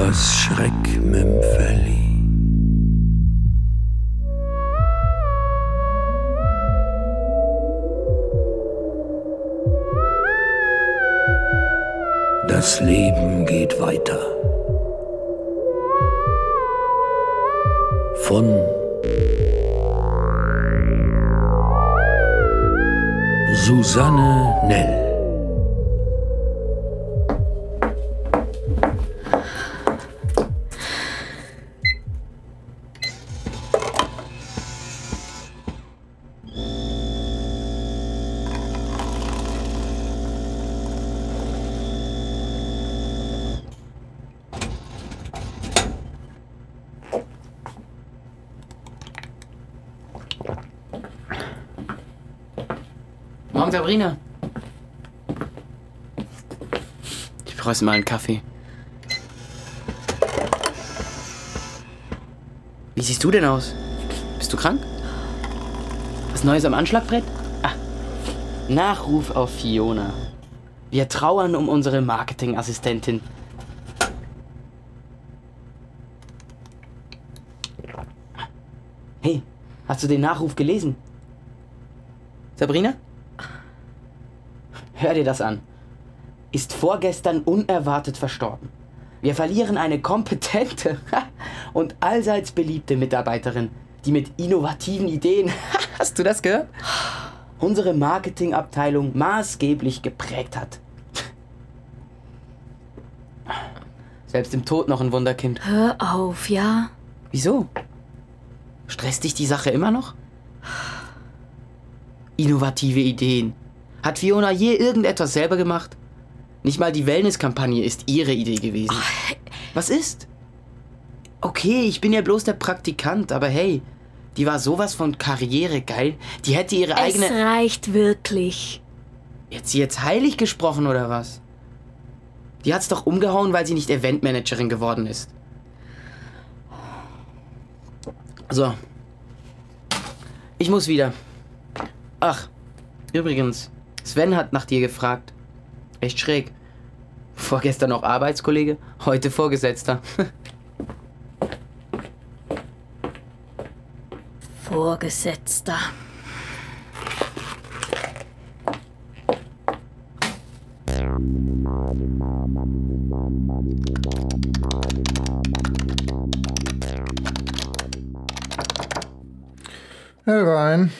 das Schreckmümpfeli. Das Leben geht weiter. Von Susanne Nell. Morgen, Sabrina. Ich brauche mal einen Kaffee. Wie siehst du denn aus? Bist du krank? Was Neues am Anschlagbrett? Ah, Nachruf auf Fiona. Wir trauern um unsere Marketingassistentin. Hey, hast du den Nachruf gelesen? Sabrina? Hör dir das an. Ist vorgestern unerwartet verstorben. Wir verlieren eine kompetente und allseits beliebte Mitarbeiterin, die mit innovativen Ideen, hast du das gehört? Unsere Marketingabteilung maßgeblich geprägt hat. Selbst im Tod noch ein Wunderkind. Hör auf, ja? Wieso? Stresst dich die Sache immer noch? Innovative Ideen. Hat Fiona je irgendetwas selber gemacht? Nicht mal die Wellness-Kampagne ist ihre Idee gewesen. Was ist? Okay, ich bin ja bloß der Praktikant, aber hey, die war sowas von karrieregeil. Die hätte ihre Es eigene. reicht wirklich. Jetzt sie jetzt heilig gesprochen oder was? Die hat's doch umgehauen, weil sie nicht Eventmanagerin geworden ist. So. Ich muss wieder. Ach, übrigens, Sven hat nach dir gefragt. Echt schräg. Vorgestern noch Arbeitskollege, heute Vorgesetzter. Vorgesetzter. Herein.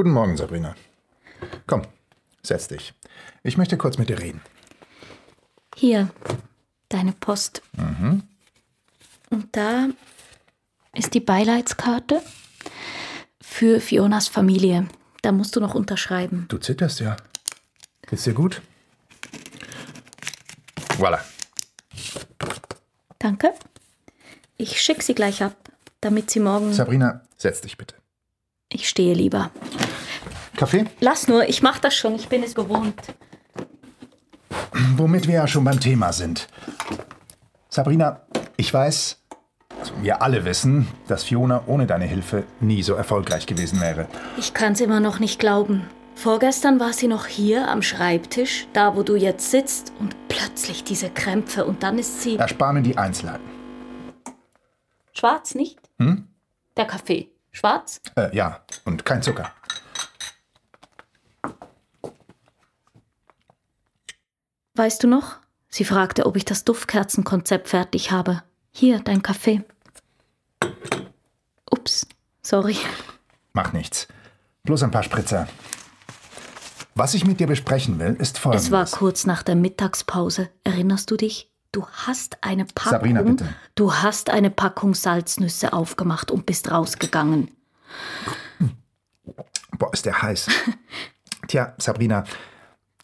Guten Morgen, Sabrina. Komm, setz dich. Ich möchte kurz mit dir reden. Hier, deine Post. Und da ist die Beileidskarte für Fionas Familie. Da musst du noch unterschreiben. Du zitterst ja. Geht's dir gut? Voilà. Danke. Ich schicke sie gleich ab, damit sie morgen. Sabrina, setz dich bitte. Ich stehe lieber. Kaffee? Lass nur, ich mach das schon, ich bin es gewohnt. Womit wir ja schon beim Thema sind. Sabrina, ich weiß, also wir alle wissen, dass Fiona ohne deine Hilfe nie so erfolgreich gewesen wäre. Ich kann's immer noch nicht glauben. Vorgestern war sie noch hier am Schreibtisch, da wo du jetzt sitzt, und plötzlich diese Krämpfe und dann ist sie. Erspar mir die Einzelheiten. Schwarz, nicht? Hm? Der Kaffee. Schwarz? Äh, ja, und kein Zucker. Weißt du noch? Sie fragte, ob ich das Duftkerzenkonzept fertig habe. Hier, dein Kaffee. Ups, sorry. Mach nichts. Bloß ein paar Spritzer. Was ich mit dir besprechen will, ist folgendes. Es war kurz nach der Mittagspause. Erinnerst du dich? Du hast eine Packung. Sabrina, bitte. Du hast eine Packung Salznüsse aufgemacht und bist rausgegangen. Boah, ist der heiß. Tja, Sabrina,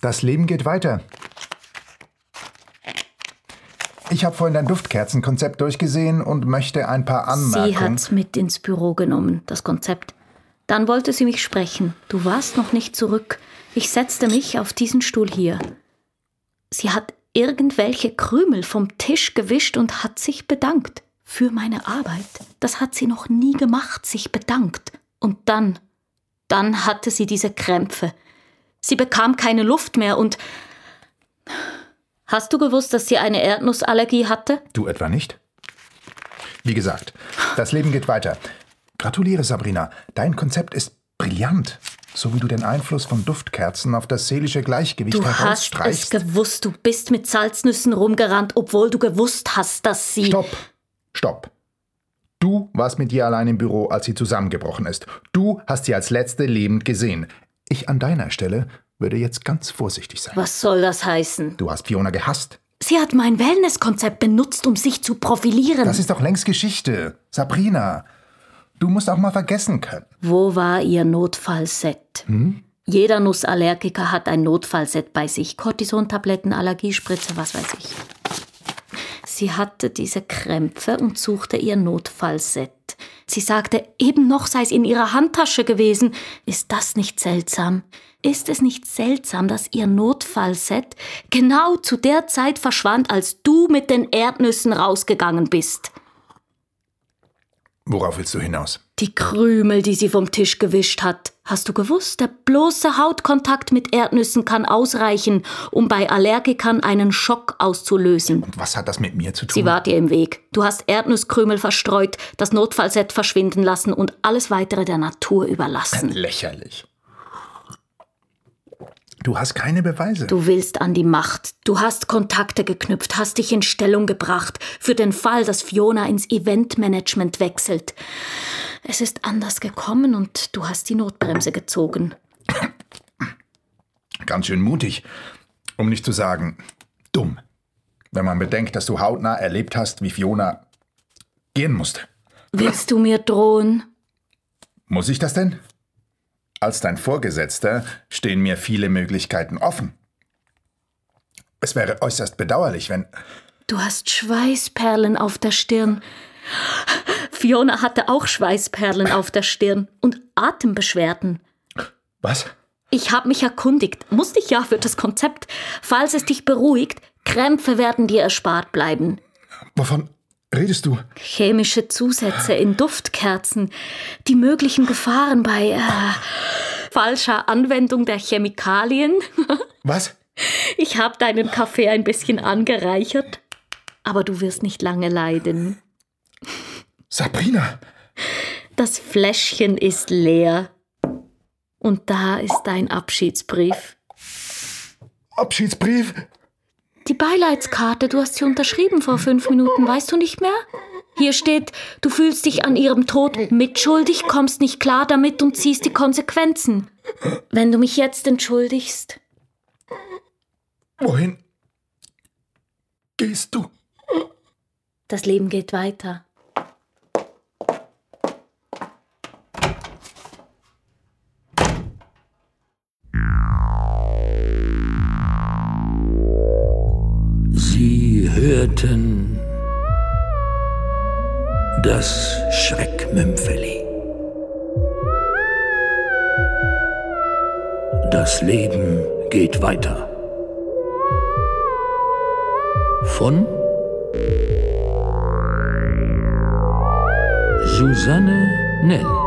das Leben geht weiter. Ich habe vorhin dein Duftkerzenkonzept durchgesehen und möchte ein paar Sie Anmerkungen. hat's mit ins Büro genommen, das Konzept. Dann wollte sie mich sprechen. Du warst noch nicht zurück. Ich setzte mich auf diesen Stuhl hier. Sie hat irgendwelche Krümel vom Tisch gewischt und hat sich bedankt für meine Arbeit. Das hat sie noch nie gemacht, sich bedankt. Und dann, dann hatte sie diese Krämpfe. Sie bekam keine Luft mehr und. Hast du gewusst, dass sie eine Erdnussallergie hatte? Du etwa nicht? Wie gesagt, das Leben geht weiter. Gratuliere, Sabrina. Dein Konzept ist brillant. So wie du den Einfluss von Duftkerzen auf das seelische Gleichgewicht Du hast es herausstreichst. gewusst. Du bist mit Salznüssen rumgerannt, obwohl du gewusst hast, dass sie. Stopp! Stopp! Du warst mit ihr allein im Büro, als sie zusammengebrochen ist. Du hast sie als letzte lebend gesehen. Ich an deiner Stelle würde jetzt ganz vorsichtig sein. Was soll das heißen? Du hast Fiona gehasst. Sie hat mein Wellness-Konzept benutzt, um sich zu profilieren. Das ist doch längst Geschichte. Sabrina, du musst auch mal vergessen können. Wo war ihr Notfallset? Jeder Nussallergiker hat ein Notfallset bei sich. Cortisontabletten, Allergiespritze, was weiß ich. Sie hatte diese Krämpfe und suchte ihr Notfallset. Sie sagte, eben noch sei es in ihrer Handtasche gewesen. Ist das nicht seltsam? Ist es nicht seltsam, dass ihr Notfallset genau zu der Zeit verschwand, als du mit den Erdnüssen rausgegangen bist? Worauf willst du hinaus? Die Krümel, die sie vom Tisch gewischt hat. Hast du gewusst, der bloße Hautkontakt mit Erdnüssen kann ausreichen, um bei Allergikern einen Schock auszulösen. Und was hat das mit mir zu tun? Sie war dir im Weg. Du hast Erdnusskrümel verstreut, das Notfallset verschwinden lassen und alles weitere der Natur überlassen. Lächerlich. Du hast keine Beweise. Du willst an die Macht. Du hast Kontakte geknüpft, hast dich in Stellung gebracht für den Fall, dass Fiona ins Eventmanagement wechselt. Es ist anders gekommen und du hast die Notbremse gezogen. Ganz schön mutig. Um nicht zu sagen, dumm. Wenn man bedenkt, dass du hautnah erlebt hast, wie Fiona gehen musste. Willst du mir drohen? Muss ich das denn? Als dein Vorgesetzter stehen mir viele Möglichkeiten offen. Es wäre äußerst bedauerlich, wenn. Du hast Schweißperlen auf der Stirn. Fiona hatte auch Schweißperlen auf der Stirn und Atembeschwerden. Was? Ich habe mich erkundigt, musste ich ja für das Konzept. Falls es dich beruhigt, Krämpfe werden dir erspart bleiben. Wovon redest du? Chemische Zusätze in Duftkerzen, die möglichen Gefahren bei äh, falscher Anwendung der Chemikalien. Was? Ich habe deinen Kaffee ein bisschen angereichert, aber du wirst nicht lange leiden. Sabrina! Das Fläschchen ist leer. Und da ist dein Abschiedsbrief. Abschiedsbrief? Die Beileidskarte, du hast sie unterschrieben vor fünf Minuten, weißt du nicht mehr? Hier steht, du fühlst dich an ihrem Tod mitschuldig, kommst nicht klar damit und ziehst die Konsequenzen. Wenn du mich jetzt entschuldigst. Wohin gehst du? Das Leben geht weiter. Hörten das Schreckmümpfeli. Das Leben geht weiter. Von Susanne Nell.